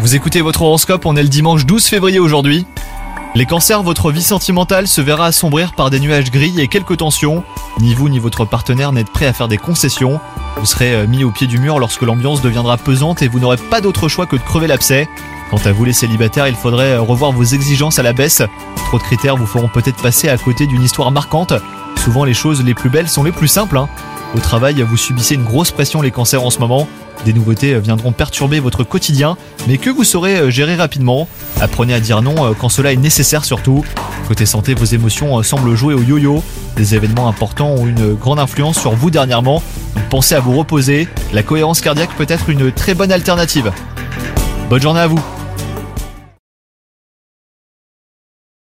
Vous écoutez votre horoscope, on est le dimanche 12 février aujourd'hui. Les cancers, votre vie sentimentale se verra assombrir par des nuages gris et quelques tensions. Ni vous ni votre partenaire n'êtes prêt à faire des concessions. Vous serez euh, mis au pied du mur lorsque l'ambiance deviendra pesante et vous n'aurez pas d'autre choix que de crever l'abcès. Quant à vous les célibataires, il faudrait euh, revoir vos exigences à la baisse. Trop de critères vous feront peut-être passer à côté d'une histoire marquante. Souvent les choses les plus belles sont les plus simples. hein. Au travail, vous subissez une grosse pression les cancers en ce moment. Des nouveautés euh, viendront perturber votre quotidien, mais que vous saurez euh, gérer rapidement? Apprenez à dire non euh, quand cela est nécessaire surtout. Côté santé, vos émotions semblent jouer au yo-yo. Des événements importants ont une grande influence sur vous dernièrement. Pensez à vous reposer. La cohérence cardiaque peut être une très bonne alternative. Bonne journée à vous